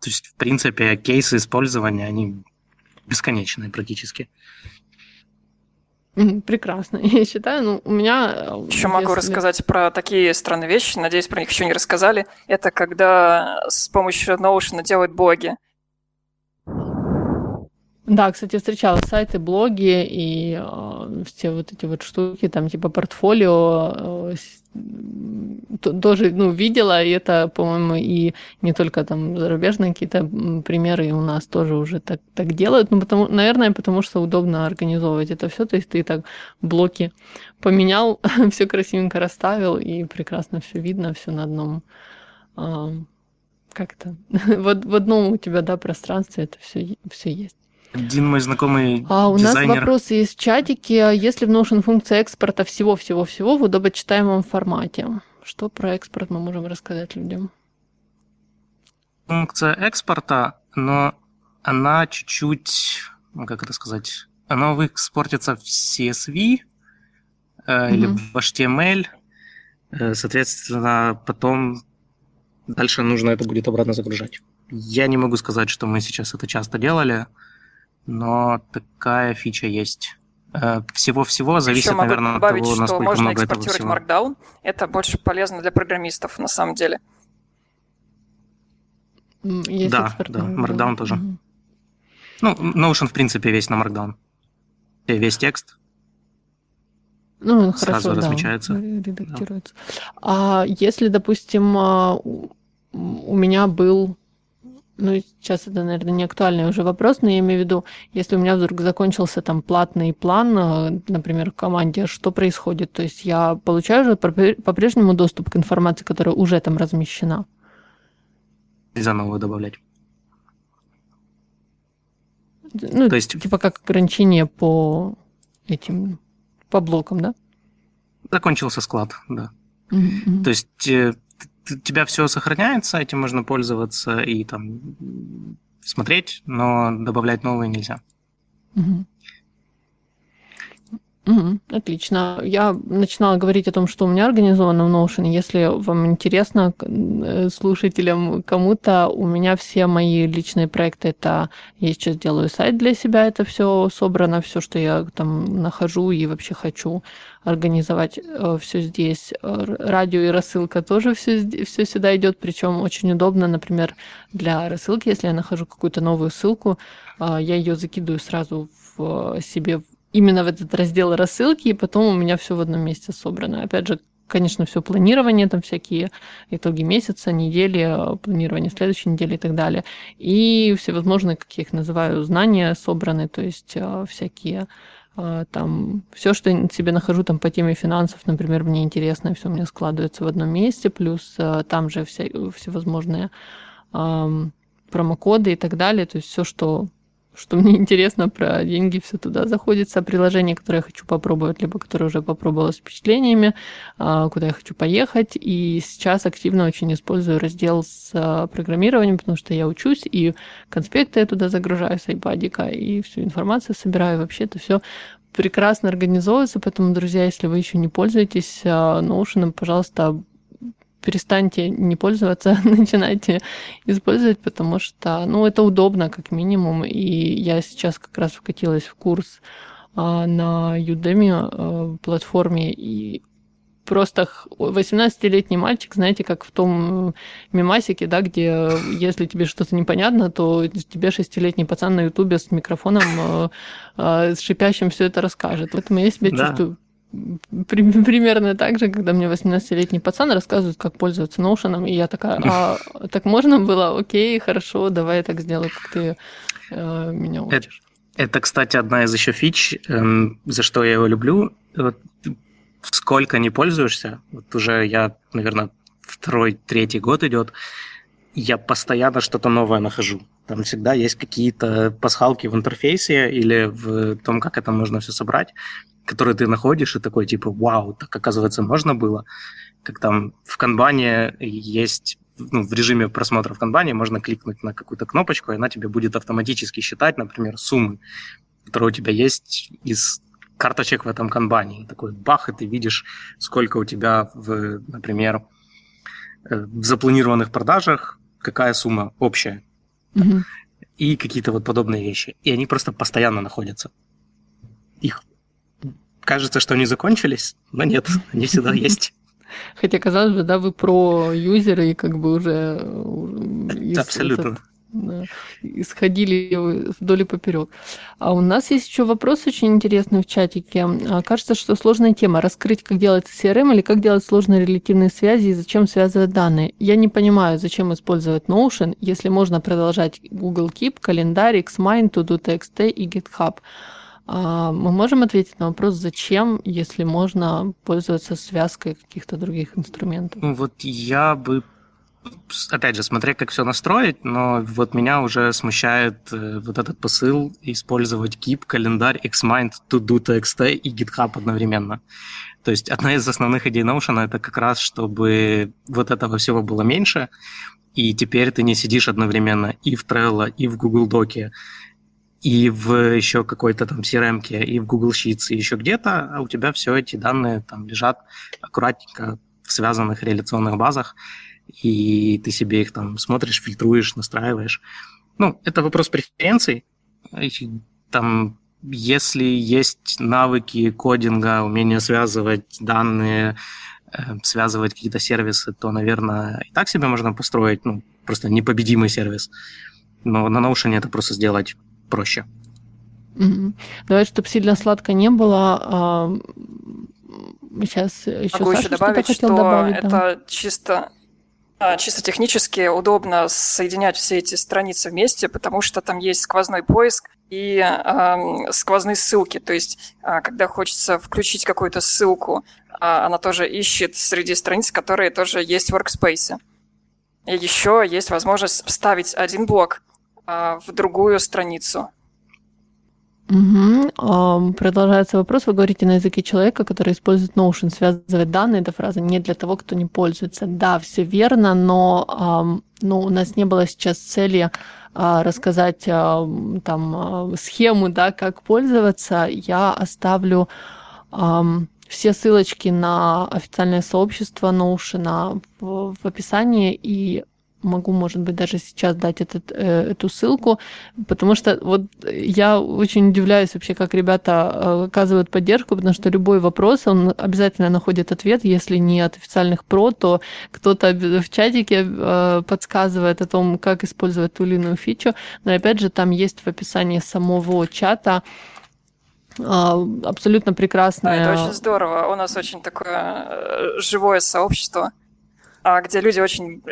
То есть, в принципе, кейсы использования, они бесконечные практически. Прекрасно. [laughs] Я считаю, ну, у меня... Э, еще если... могу рассказать про такие странные вещи, надеюсь, про них еще не рассказали. Это когда с помощью Notion делают блоги. Да, кстати, встречала сайты, блоги и э, все вот эти вот штуки, там типа портфолио, э, тоже, ну, видела, и это, по-моему, и не только там зарубежные какие-то примеры, и у нас тоже уже так, так делают, ну, потому, наверное, потому что удобно организовывать это все, то есть ты так блоки поменял, [laughs] все красивенько расставил, и прекрасно все видно, все на одном а, как то [laughs] вот в одном у тебя, да, пространстве это все, все есть. Один мой знакомый А у дизайнер... нас вопрос есть в чатике. Если в Notion функция экспорта всего-всего-всего в удобочитаемом формате, что про экспорт мы можем рассказать людям? Функция экспорта, но она чуть-чуть, ну, как это сказать, она экспортится в CSV э, mm-hmm. или в HTML. Э, соответственно, потом дальше нужно это будет обратно загружать. Я не могу сказать, что мы сейчас это часто делали но такая фича есть. Э, всего-всего зависит, Еще могу наверное, добавить, от того, насколько можно много экспортировать этого всего. Markdown. Это больше полезно для программистов, на самом деле. Есть да, да, Markdown тоже. Угу. Ну, Notion, в принципе, весь на Markdown. Весь текст. Ну, сразу хорошо, размечается. Да, редактируется. Да. А если, допустим, а, у меня был ну, сейчас это, наверное, не актуальный уже вопрос, но я имею в виду, если у меня вдруг закончился там платный план, э, например, в команде, что происходит? То есть я получаю же по-прежнему доступ к информации, которая уже там размещена? Нельзя новую добавлять. Ну, То есть... типа как ограничение по этим, по блокам, да? Закончился склад, да. Mm-hmm. То есть э, у тебя все сохраняется, этим можно пользоваться и там смотреть, но добавлять новые нельзя. Угу. Угу, отлично. Я начинала говорить о том, что у меня организовано в Notion. Если вам интересно, э, слушателям, кому-то, у меня все мои личные проекты, это я сейчас делаю сайт для себя, это все собрано, все, что я там нахожу и вообще хочу организовать э, все здесь. Радио и рассылка тоже все, все сюда идет, причем очень удобно, например, для рассылки, если я нахожу какую-то новую ссылку, э, я ее закидываю сразу в себе именно в этот раздел рассылки, и потом у меня все в одном месте собрано. Опять же, конечно, все планирование, там всякие итоги месяца, недели, планирование следующей недели и так далее. И всевозможные, как я их называю, знания собраны, то есть э, всякие э, там все, что я себе нахожу там по теме финансов, например, мне интересно, все у меня складывается в одном месте, плюс э, там же вся, всевозможные промокоды и так далее, то есть все, что что мне интересно про деньги, все туда заходится. Приложение, которое я хочу попробовать, либо которое уже попробовала с впечатлениями, а, куда я хочу поехать. И сейчас активно очень использую раздел с а, программированием, потому что я учусь, и конспекты я туда загружаю с айпадика, и всю информацию собираю. Вообще это все прекрасно организовывается, поэтому, друзья, если вы еще не пользуетесь а, Notion, пожалуйста, перестаньте не пользоваться, [laughs] начинайте использовать, потому что, ну, это удобно, как минимум. И я сейчас как раз вкатилась в курс а, на Udemy а, платформе, и просто 18-летний мальчик, знаете, как в том мимасике, да, где если тебе что-то непонятно, то тебе 6-летний пацан на ютубе с микрофоном а, а, с шипящим все это расскажет. Поэтому я себя да. чувствую [laughs] примерно так же, когда мне 18-летний пацан рассказывает, как пользоваться Notion, и я такая, а [laughs] так можно было? Окей, хорошо, давай я так сделаю, как ты э, меня учишь. Это, это, кстати, одна из еще фич, эм, за что я его люблю. Вот, сколько не пользуешься, вот уже я, наверное, второй, третий год идет, я постоянно что-то новое нахожу. Там всегда есть какие-то пасхалки в интерфейсе или в том, как это можно все собрать который ты находишь, и такой, типа, вау, так, оказывается, можно было. Как там в канбане есть ну, в режиме просмотра в канбане можно кликнуть на какую-то кнопочку, и она тебе будет автоматически считать, например, суммы, которые у тебя есть из карточек в этом канбане. Такой бах, и ты видишь, сколько у тебя, в, например, э, в запланированных продажах, какая сумма общая. Mm-hmm. И какие-то вот подобные вещи. И они просто постоянно находятся. Их кажется, что они закончились, но нет, они всегда [laughs] есть. Хотя, казалось бы, да, вы про юзеры и как бы уже... Э, Абсолютно. Да, исходили вдоль и поперек. А у нас есть еще вопрос очень интересный в чатике. А, кажется, что сложная тема. Раскрыть, как делать CRM или как делать сложные релятивные связи и зачем связывать данные. Я не понимаю, зачем использовать Notion, если можно продолжать Google Keep, календарь, Xmind, ToDo.txt и GitHub. А, мы можем ответить на вопрос, зачем, если можно пользоваться связкой каких-то других инструментов? Ну, вот я бы опять же, смотря как все настроить, но вот меня уже смущает э, вот этот посыл использовать Keep, календарь, Xmind, ToDo, TXT и GitHub одновременно. То есть одна из основных идей Notion это как раз, чтобы вот этого всего было меньше, и теперь ты не сидишь одновременно и в Trello, и в Google Доке, и в еще какой-то там CRM, и в Google Sheets, и еще где-то, а у тебя все эти данные там лежат аккуратненько в связанных реляционных базах, и ты себе их там смотришь, фильтруешь, настраиваешь. Ну, это вопрос преференций. Там, если есть навыки кодинга, умение связывать данные, э, связывать какие-то сервисы, то, наверное, и так себе можно построить, ну, просто непобедимый сервис. Но на Notion это просто сделать проще. Давай, чтобы сильно сладко не было, а, сейчас еще Могу Саша еще добавить, что, что добавить, это да. чисто Чисто технически удобно соединять все эти страницы вместе, потому что там есть сквозной поиск и э, сквозные ссылки. То есть, э, когда хочется включить какую-то ссылку, э, она тоже ищет среди страниц, которые тоже есть в Workspace. И еще есть возможность вставить один блок а, в другую страницу. Угу. Продолжается вопрос. Вы говорите на языке человека, который использует Notion, связывать данные. Эта фраза не для того, кто не пользуется. Да, все верно, но ну, у нас не было сейчас цели а, рассказать там схему, да, как пользоваться. Я оставлю все ссылочки на официальное сообщество Notion в, в описании, и могу, может быть, даже сейчас дать этот, э, эту ссылку, потому что вот я очень удивляюсь вообще, как ребята э, оказывают поддержку, потому что любой вопрос, он обязательно находит ответ, если не от официальных про, то кто-то в чатике э, подсказывает о том, как использовать ту или иную фичу, но опять же там есть в описании самого чата абсолютно прекрасное. Да, это очень здорово. У нас очень такое живое сообщество а где люди очень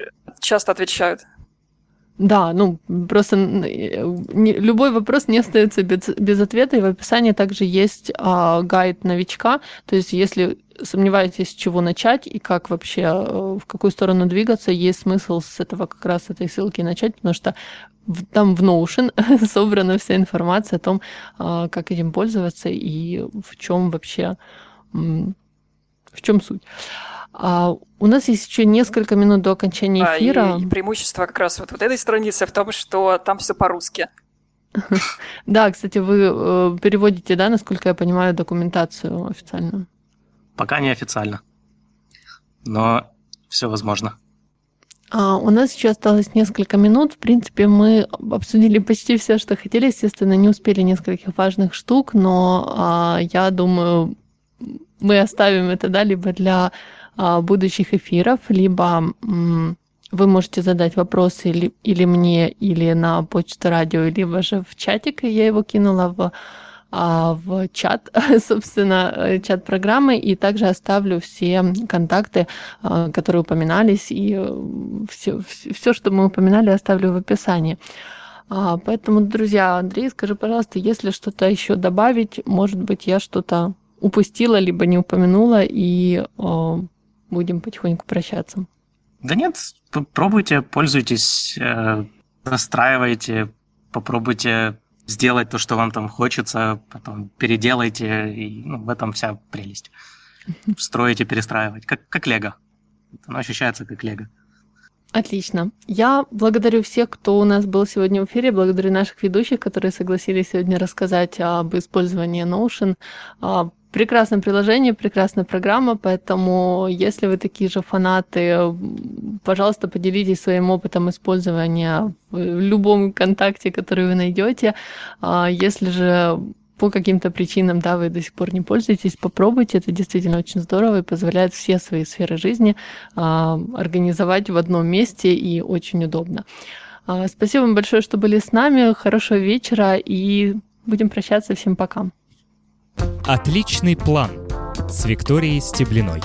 часто отвечают. Да, ну просто не, любой вопрос не остается без, без ответа, и в описании также есть а, гайд новичка, то есть если сомневаетесь, с чего начать и как вообще, э, в какую сторону двигаться, есть смысл с этого как раз этой ссылки начать, потому что там в Notion [laughs] собрана вся информация о том, а, как этим пользоваться и в чем вообще, в чем суть. А у нас есть еще несколько минут до окончания эфира. А, и, и преимущество как раз вот, вот этой страницы в том, что там все по-русски. [laughs] Да, кстати, вы э, переводите, да, насколько я понимаю, документацию официальную? Пока не официально, но все возможно. А, у нас еще осталось несколько минут. В принципе, мы обсудили почти все, что хотели. Естественно, не успели нескольких важных штук, но а, я думаю, мы оставим это, да, либо для будущих эфиров, либо вы можете задать вопросы или, или мне, или на почту радио, либо же в чатик. Я его кинула в, а, в чат, [laughs] собственно, э, чат программы, и также оставлю все контакты, а, которые упоминались, и все, все, все, что мы упоминали, оставлю в описании. Поэтому, друзья, Андрей, скажи, пожалуйста, если что-то еще добавить, может быть, я что-то упустила, либо не упомянула, и будем потихоньку прощаться. Да нет, пробуйте, пользуйтесь, э, настраивайте, попробуйте сделать то, что вам там хочется, потом переделайте, и ну, в этом вся прелесть. [laughs] Строите, перестраивать, как, как лего. Оно ощущается как лего. Отлично. Я благодарю всех, кто у нас был сегодня в эфире, благодарю наших ведущих, которые согласились сегодня рассказать об использовании Notion, Прекрасное приложение, прекрасная программа, поэтому если вы такие же фанаты, пожалуйста, поделитесь своим опытом использования в любом контакте, который вы найдете. А если же по каким-то причинам, да, вы до сих пор не пользуетесь, попробуйте, это действительно очень здорово и позволяет все свои сферы жизни а, организовать в одном месте и очень удобно. А, спасибо вам большое, что были с нами, хорошего вечера и будем прощаться, всем пока. Отличный план с Викторией Стеблиной.